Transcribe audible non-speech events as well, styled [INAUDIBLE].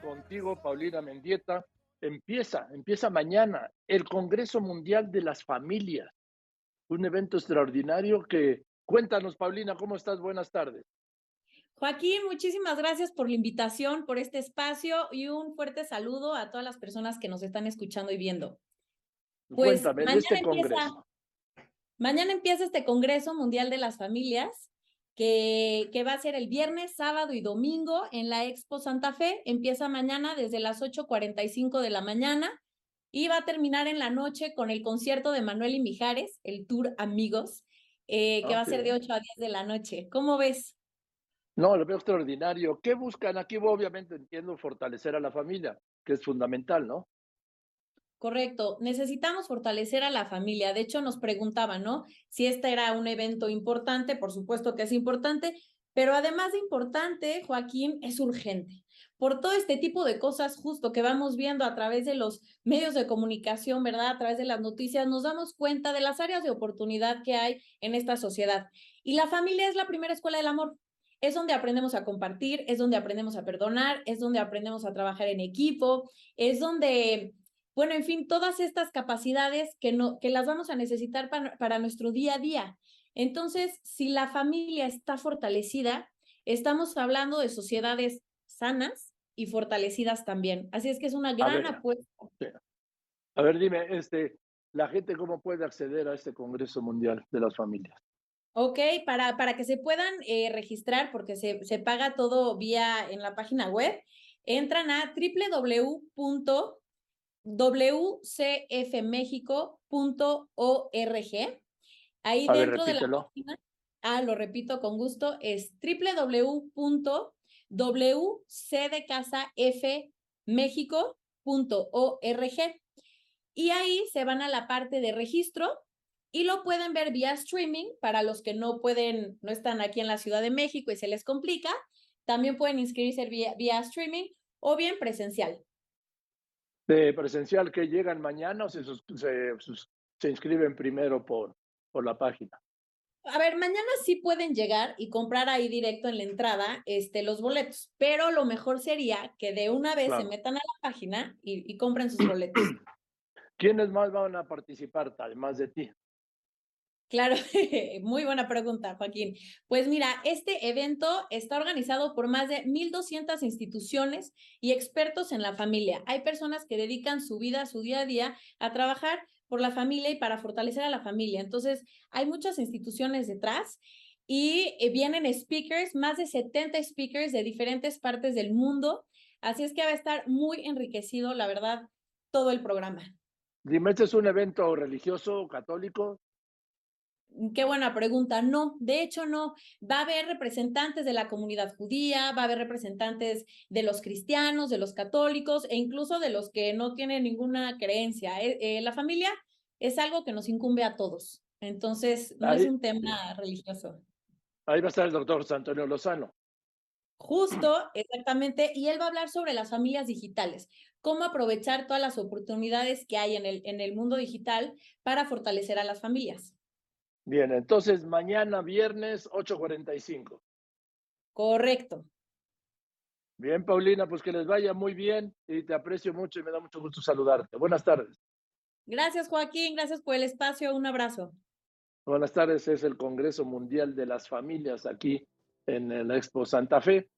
contigo, Paulina Mendieta. Empieza, empieza mañana el Congreso Mundial de las Familias, un evento extraordinario que cuéntanos, Paulina, ¿cómo estás? Buenas tardes. Joaquín, muchísimas gracias por la invitación, por este espacio y un fuerte saludo a todas las personas que nos están escuchando y viendo. Pues Cuéntame, mañana este empieza, Congreso. Mañana empieza este Congreso Mundial de las Familias que, que va a ser el viernes, sábado y domingo en la Expo Santa Fe. Empieza mañana desde las 8.45 de la mañana y va a terminar en la noche con el concierto de Manuel y Mijares, el Tour Amigos, eh, que va a ser de 8 a 10 de la noche. ¿Cómo ves? No, lo veo extraordinario. ¿Qué buscan aquí? Obviamente entiendo fortalecer a la familia, que es fundamental, ¿no? Correcto, necesitamos fortalecer a la familia. De hecho, nos preguntaban, ¿no? Si este era un evento importante, por supuesto que es importante, pero además de importante, Joaquín, es urgente. Por todo este tipo de cosas justo que vamos viendo a través de los medios de comunicación, ¿verdad? A través de las noticias, nos damos cuenta de las áreas de oportunidad que hay en esta sociedad. Y la familia es la primera escuela del amor. Es donde aprendemos a compartir, es donde aprendemos a perdonar, es donde aprendemos a trabajar en equipo, es donde bueno, en fin, todas estas capacidades que, no, que las vamos a necesitar para, para nuestro día a día. Entonces, si la familia está fortalecida, estamos hablando de sociedades sanas y fortalecidas también. Así es que es una gran apuesta. A ver, dime, este, la gente cómo puede acceder a este Congreso Mundial de las Familias. Ok, para, para que se puedan eh, registrar, porque se, se paga todo vía en la página web, entran a www wcfmexico.org. Ahí dentro de la página, ah, lo repito con gusto, es www.wcdecasafmexico.org. Y ahí se van a la parte de registro y lo pueden ver vía streaming para los que no pueden, no están aquí en la Ciudad de México y se les complica. También pueden inscribirse vía, vía streaming o bien presencial de presencial que llegan mañana o se, se, inscriben primero por, por la página? A ver, mañana sí pueden llegar y comprar ahí directo en la entrada este, los boletos, pero lo mejor sería que de una vez se metan a la página y, y compren sus boletos. [CLEARS THROAT] ¿Quiénes más van a participar, además de ti? Claro, [LAUGHS] muy buena pregunta, Joaquín. Pues mira, este evento está organizado por más de 1.200 instituciones y expertos en la familia. Hay personas que dedican su vida, su día a día a trabajar por la familia y para fortalecer a la familia. Entonces, hay muchas instituciones detrás y eh, vienen speakers, más de 70 speakers de diferentes partes del mundo. Así es que va a estar muy enriquecido, la verdad, todo el programa. Dime, ¿este es un evento religioso, católico? Qué buena pregunta. No, de hecho no. Va a haber representantes de la comunidad judía, va a haber representantes de los cristianos, de los católicos e incluso de los que no tienen ninguna creencia. Eh, eh, la familia es algo que nos incumbe a todos. Entonces, no es un tema religioso. Ahí va a estar el doctor Antonio Lozano. Justo, exactamente. Y él va a hablar sobre las familias digitales, cómo aprovechar todas las oportunidades que hay en el, en el mundo digital para fortalecer a las familias. Bien, entonces mañana viernes 8.45. Correcto. Bien, Paulina, pues que les vaya muy bien y te aprecio mucho y me da mucho gusto saludarte. Buenas tardes. Gracias, Joaquín. Gracias por el espacio. Un abrazo. Buenas tardes. Es el Congreso Mundial de las Familias aquí en la Expo Santa Fe.